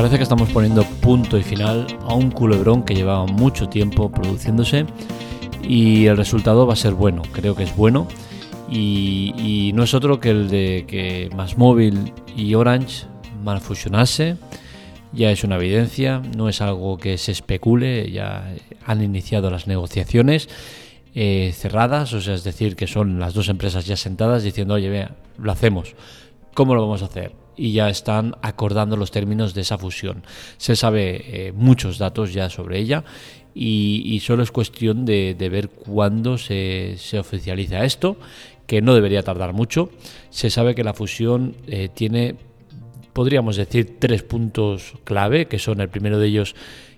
parece que estamos poniendo punto y final a un culebrón que llevaba mucho tiempo produciéndose y el resultado va a ser bueno, creo que es bueno. Y, no es otro que el de que Más Móvil y Orange fusionarse, ya es una evidencia, no es algo que se especule, ya han iniciado las negociaciones eh, cerradas, o sea, es decir, que son las dos empresas ya sentadas diciendo, oye, vea, lo hacemos, ¿cómo lo vamos a hacer? Y ya están acordando los términos de esa fusión. Se sabe eh, muchos datos ya sobre ella y, solo es cuestión de, ver cuándo se, oficializa esto, que no debería tardar mucho. Se sabe que la fusión eh, tiene, podríamos decir, tres puntos clave, que son el primero de ellos,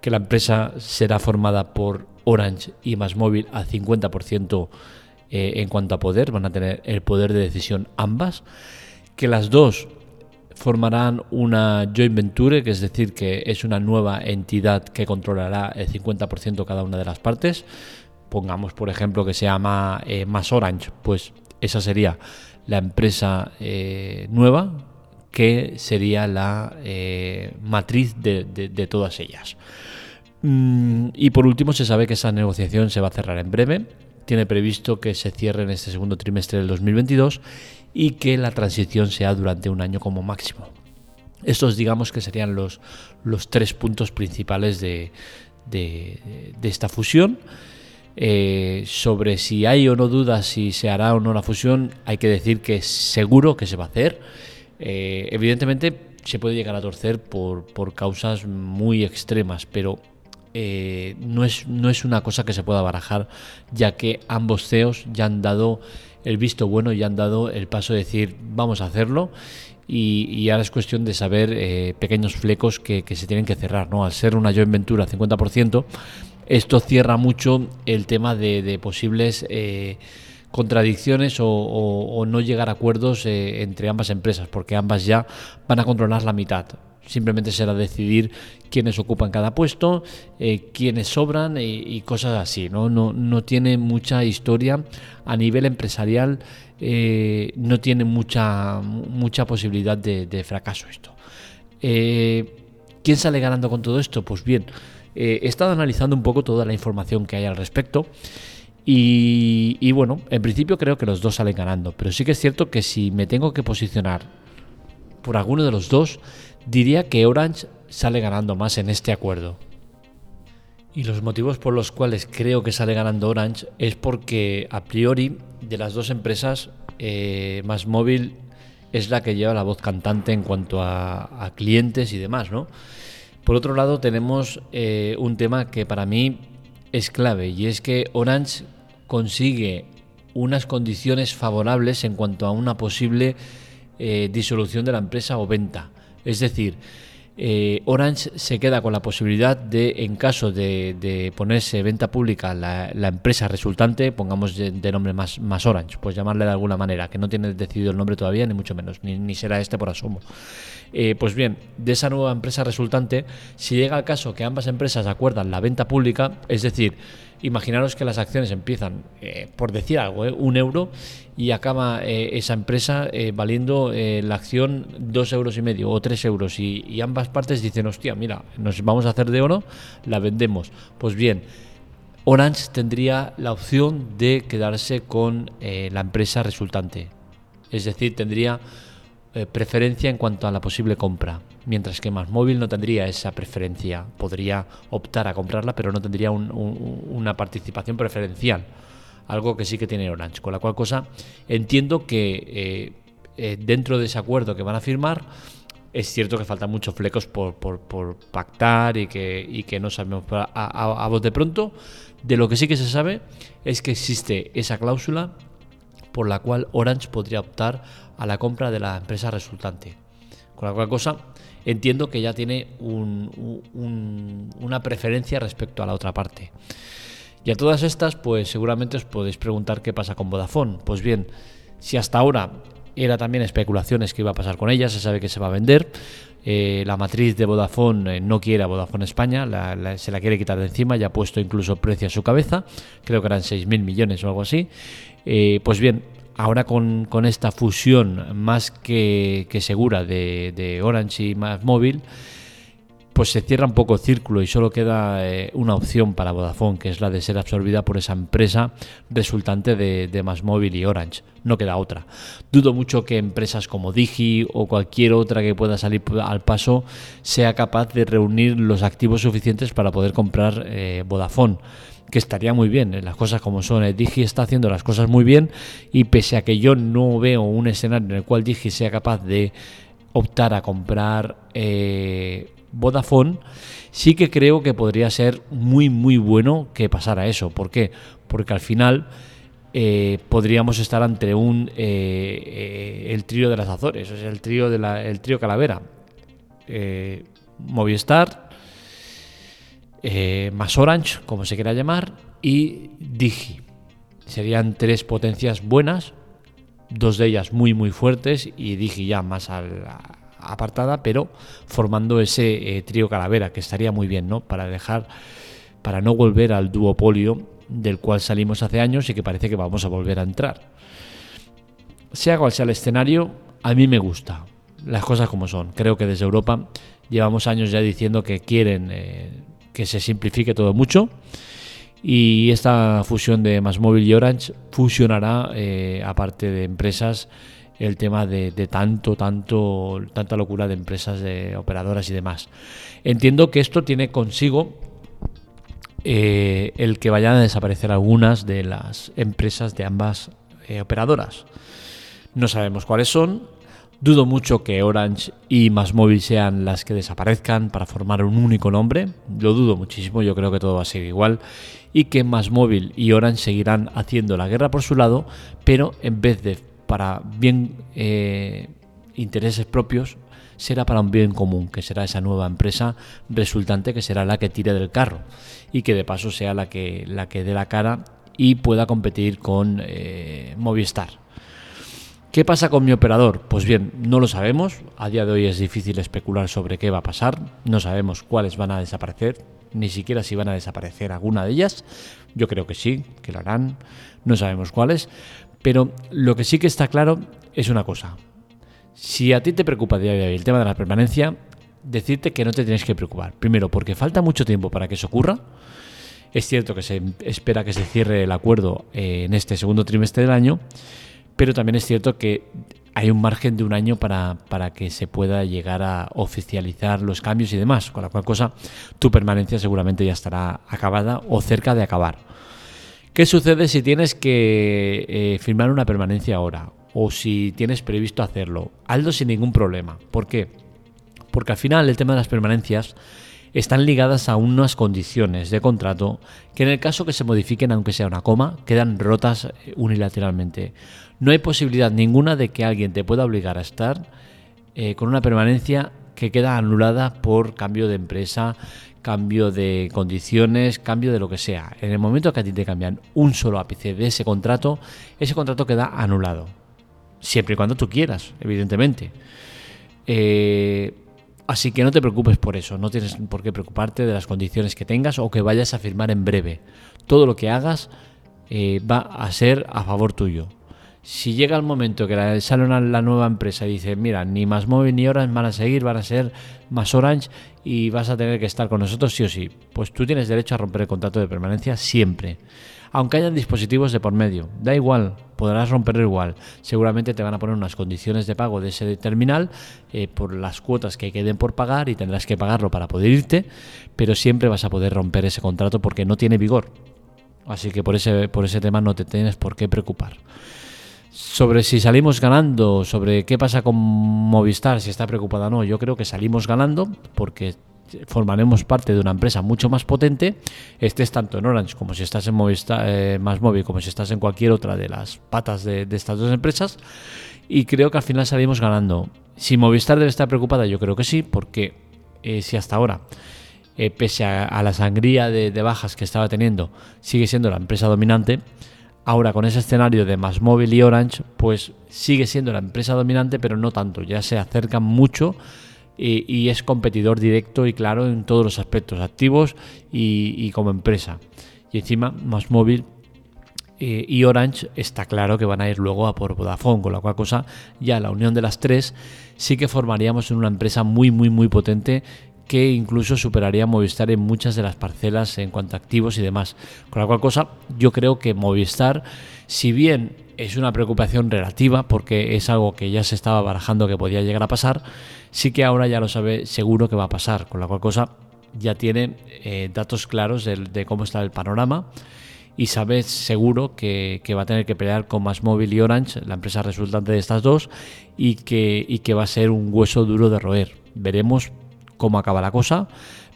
que la empresa será formada por Orange y Más Móvil al 50% eh, en cuanto a poder, van a tener el poder de decisión ambas, que las dos formarán una joint venture, que es decir, que es una nueva entidad que controlará el 50% cada una de las partes. Pongamos, por ejemplo, que se llama eh, Más Orange, pues esa sería la empresa eh, nueva que sería la eh, matriz de, todas ellas. Mm, y por último, se sabe que esa negociación se va a cerrar en breve. Tiene previsto que se cierre en este segundo trimestre del 2022 y que la transición sea durante un año como máximo. Estos digamos que serían los, los tres puntos principales de, esta fusión. Eh, sobre si hay o no dudas si se hará o no la fusión, hay que decir que seguro que se va a hacer. Eh, evidentemente se puede llegar a torcer por, por causas muy extremas, pero eh, no, es, no es una cosa que se pueda barajar, ya que ambos CEOs ya han dado el visto bueno y han dado el paso de decir vamos a hacerlo y, ahora es cuestión de saber eh, pequeños flecos que, se tienen que cerrar. ¿no? Al ser una joint venture al 50%, esto cierra mucho el tema de, posibles eh, contradicciones o, no llegar a acuerdos eh, entre ambas empresas, porque ambas ya van a controlar la mitad. Simplemente será decidir quiénes ocupan cada puesto, eh, quiénes sobran y, cosas así. ¿no? No, tiene mucha historia a nivel empresarial, eh, no tiene mucha, mucha posibilidad de, fracaso esto. Eh, ¿Quién sale ganando con todo esto? Pues bien, he estado analizando un poco toda la información que hay al respecto. Y, y, bueno, en principio creo que los dos salen ganando, pero sí que es cierto que si me tengo que posicionar por alguno de los dos, diría que Orange sale ganando más en este acuerdo. Y los motivos por los cuales creo que sale ganando Orange es porque a priori de las dos empresas eh, más móvil es la que lleva la voz cantante en cuanto a, clientes y demás, ¿no? Por otro lado tenemos eh, un tema que para mí es clave y es que Orange consigue unas condiciones favorables en cuanto a una posible eh, disolución de la empresa o venta. Es decir, eh, Orange se queda con la posibilidad de, en caso de, ponerse venta pública la, empresa resultante, pongamos de, nombre más, más, Orange, pues llamarle de alguna manera, que no tiene decidido el nombre todavía, ni mucho menos, ni, será este por asomo. Eh, pues bien, de esa nueva empresa resultante, si llega el caso que ambas empresas acuerdan la venta pública, es decir, imaginaros que las acciones empiezan, eh, por decir algo, un euro y acaba eh, esa empresa eh, valiendo eh, la acción dos euros y medio o tres euros y, ambas partes dicen, hostia, mira, nos vamos a hacer de oro, la vendemos. Pues bien, Orange tendría la opción de quedarse con la empresa resultante. Es decir, tendría preferencia en cuanto a la posible compra, mientras que Más Móvil no tendría esa preferencia. Podría optar a comprarla, pero no tendría una participación preferencial algo que sí que tiene Orange. Con la cual cosa entiendo que eh, eh, dentro de ese acuerdo que van a firmar, es cierto que faltan muchos flecos por, pactar y que, que no sabemos a, voz de pronto. De lo que sí que se sabe es que existe esa cláusula por la cual Orange podría optar a la compra de la empresa resultante. Con la cual cosa entiendo que ya tiene una preferencia respecto a la otra parte. Y a todas estas, pues seguramente os podéis preguntar qué pasa con Vodafone. Pues bien, si hasta ahora era también especulaciones que iba a pasar con ella, se sabe que se va a vender. Eh, la matriz de Vodafone eh, no quiere a Vodafone España, se la quiere quitar de encima, ya ha puesto incluso precio a su cabeza, creo que eran 6.000 millones o algo así. Eh, pues bien, ahora con, esta fusión más que, segura de, Orange y más móvil, pues se cierra un poco el círculo y solo queda eh, una opción para Vodafone, que es la de ser absorbida por esa empresa resultante de, de Móvil y Orange. No queda otra. Dudo mucho que empresas como Digi o cualquier otra que pueda salir al paso sea capaz de reunir los activos suficientes para poder comprar eh, Vodafone que estaría muy bien, las cosas como son. Digi está haciendo las cosas muy bien y pese a que yo no veo un escenario en el cual Digi sea capaz de optar a comprar eh, Vodafone, sí que creo que podría ser muy, muy bueno que pasara eso. ¿Por qué? Porque al final eh, podríamos estar ante un eh, eh, el trío de las Azores, o sea, el trío de la, el trío Calavera. Movistar, más Orange, como se quiera llamar, y Digi. Serían tres potencias buenas, dos de ellas muy muy fuertes y Digi ya más apartada, pero formando ese eh, trío calavera, que estaría muy bien, ¿no? Para dejar, para no volver al duopolio del cual salimos hace años y que parece que vamos a volver a entrar. Sea cual sea el escenario, a mí me gusta. Las cosas como son. Creo que desde Europa llevamos años ya diciendo que quieren eh, que se simplifique todo mucho. Y esta fusión de Masmóvil y Orange fusionará, eh, aparte de empresas, el tema de, tanto, tanto, tanta locura de empresas, de operadoras y demás. Entiendo que esto tiene consigo eh, el que vayan a desaparecer algunas de las empresas de ambas eh, operadoras. No sabemos cuáles son. Dudo mucho que Orange y Masmóvil sean las que desaparezcan para formar un único nombre. Lo dudo muchísimo, yo creo que todo va a ser igual. Y que Masmóvil y Orange seguirán haciendo la guerra por su lado, pero en vez de para bien eh, intereses propios, será para un bien común, que será esa nueva empresa resultante que será la que tire del carro y que de paso sea la que, la que dé la cara y pueda competir con eh, Movistar. ¿Qué pasa con mi operador? Pues bien, no lo sabemos. A día de hoy es difícil especular sobre qué va a pasar. No sabemos cuáles van a desaparecer, ni siquiera si van a desaparecer alguna de ellas. Yo creo que sí, que lo harán. No sabemos cuáles. Pero lo que sí que está claro es una cosa. Si a ti te preocupa día de hoy el tema de la permanencia, decirte que no te tienes que preocupar. Primero, porque falta mucho tiempo para que eso ocurra. Es cierto que se espera que se cierre el acuerdo eh, en este segundo trimestre del año, pero también es cierto que hay un margen de un año para, para, que se pueda llegar a oficializar los cambios y demás, con la cual cosa tu permanencia seguramente ya estará acabada o cerca de acabar. ¿Qué sucede si tienes que eh, firmar una permanencia ahora? O si tienes previsto hacerlo. Hazlo sin ningún problema. ¿Por qué? Porque al final el tema de las permanencias están ligadas a unas condiciones de contrato que en el caso que se modifiquen, aunque sea una coma, quedan rotas eh, unilateralmente. No hay posibilidad ninguna de que alguien te pueda obligar a estar eh, con una permanencia que queda anulada por cambio de empresa, cambio de condiciones, cambio de lo que sea. En el momento que a ti te cambian un solo ápice de ese contrato, ese contrato queda anulado. Siempre y cuando tú quieras, evidentemente. Eh, así que no te preocupes por eso, no tienes por qué preocuparte de las condiciones que tengas o que vayas a firmar en breve. Todo lo que hagas eh, va a ser a favor tuyo. Si llega el momento que sale una, la nueva empresa y dice, mira, ni más móvil ni Orange van a seguir, van a ser más Orange y vas a tener que estar con nosotros sí o sí, pues tú tienes derecho a romper el contrato de permanencia siempre. Aunque hayan dispositivos de por medio, da igual, podrás romperlo igual. Seguramente te van a poner unas condiciones de pago de ese terminal eh, por las cuotas que queden por pagar y tendrás que pagarlo para poder irte, pero siempre vas a poder romper ese contrato porque no tiene vigor. Así que por ese, por ese tema no te tienes por qué preocupar sobre si salimos ganando, sobre qué pasa con Movistar, si está preocupada o no, yo creo que salimos ganando porque formaremos parte de una empresa mucho más potente, estés tanto en Orange como si estás en Movistar, eh, más móvil, como si estás en cualquier otra de las patas de, estas dos empresas, y creo que al final salimos ganando. Si Movistar debe estar preocupada, yo creo que sí, porque eh, si hasta ahora, eh, pese a, la sangría de, bajas que estaba teniendo, sigue siendo la empresa dominante, Ahora con ese escenario de más móvil y Orange, pues sigue siendo la empresa dominante, pero no tanto, ya se acercan mucho y, es competidor directo y claro en todos los aspectos, activos y, como empresa. Y encima más móvil eh, y Orange está claro que van a ir luego a por Vodafone, con la cual cosa ya la unión de las tres sí que formaríamos en una empresa muy muy muy potente que incluso superaría Movistar en muchas de las parcelas en cuanto a activos y demás. Con la cual cosa, yo creo que Movistar, si bien es una preocupación relativa, porque es algo que ya se estaba barajando que podía llegar a pasar, sí que ahora ya lo sabe seguro que va a pasar. Con la cual cosa, ya tiene eh, datos claros de, cómo está el panorama y sabe seguro que, va a tener que pelear con Más Móvil y Orange, la empresa resultante de estas dos, y que, y que va a ser un hueso duro de roer. Veremos cómo acaba la cosa.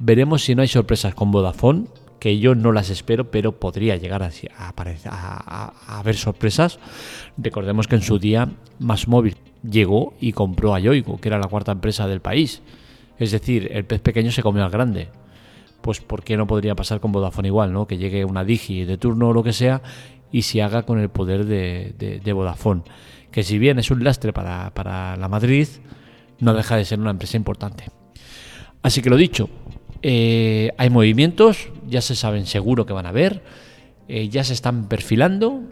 Veremos si no hay sorpresas con Vodafone, que yo no las espero, pero podría llegar a, a, haber sorpresas. Recordemos que en su día Más Móvil llegó y compró a Yoigo, que era la cuarta empresa del país. Es decir, el pez pequeño se comió al grande. Pues ¿por qué no podría pasar con Vodafone igual, ¿no? Que llegue una Digi de turno o lo que sea y se haga con el poder de, de, Vodafone. Que si bien es un lastre para, para la Madrid, no deja de ser una empresa importante. Así que lo dicho, eh, hay movimientos, ya se saben seguro que van a haber, eh, ya se están perfilando,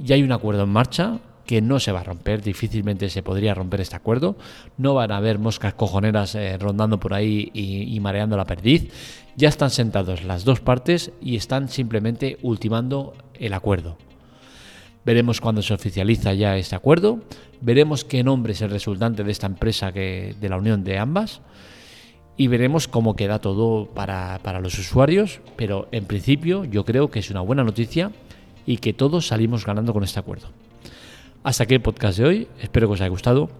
ya hay un acuerdo en marcha que no se va a romper, difícilmente se podría romper este acuerdo, no van a haber moscas cojoneras eh, rondando por ahí y, mareando la perdiz, ya están sentados las dos partes y están simplemente ultimando el acuerdo. Veremos cuándo se oficializa ya este acuerdo, veremos qué nombre es el resultante de esta empresa que, de la unión de ambas y veremos cómo queda todo para, los usuarios, pero en principio yo creo que es una buena noticia y que todos salimos ganando con este acuerdo. Hasta aquí el podcast de hoy, espero que os haya gustado.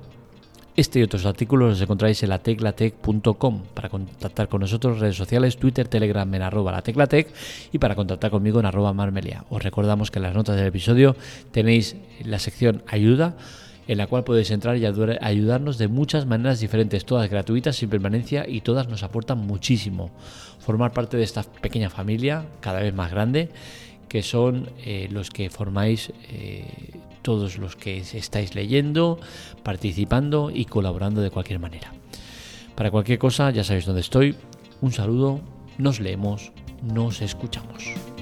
Este y otros artículos los encontráis en lateclatec.com para contactar con nosotros redes sociales, Twitter, Telegram en arroba lateclatec y para contactar conmigo en arroba marmelia. Os recordamos que en las notas del episodio tenéis la sección ayuda en la cual podéis entrar y ayudarnos de muchas maneras diferentes, todas gratuitas, sin permanencia y todas nos aportan muchísimo. Formar parte de esta pequeña familia, cada vez más grande, que son eh, los que formáis eh, todos los que estáis leyendo, participando y colaborando de cualquier manera. Para cualquier cosa, ya sabéis dónde estoy. Un saludo, nos leemos, nos escuchamos.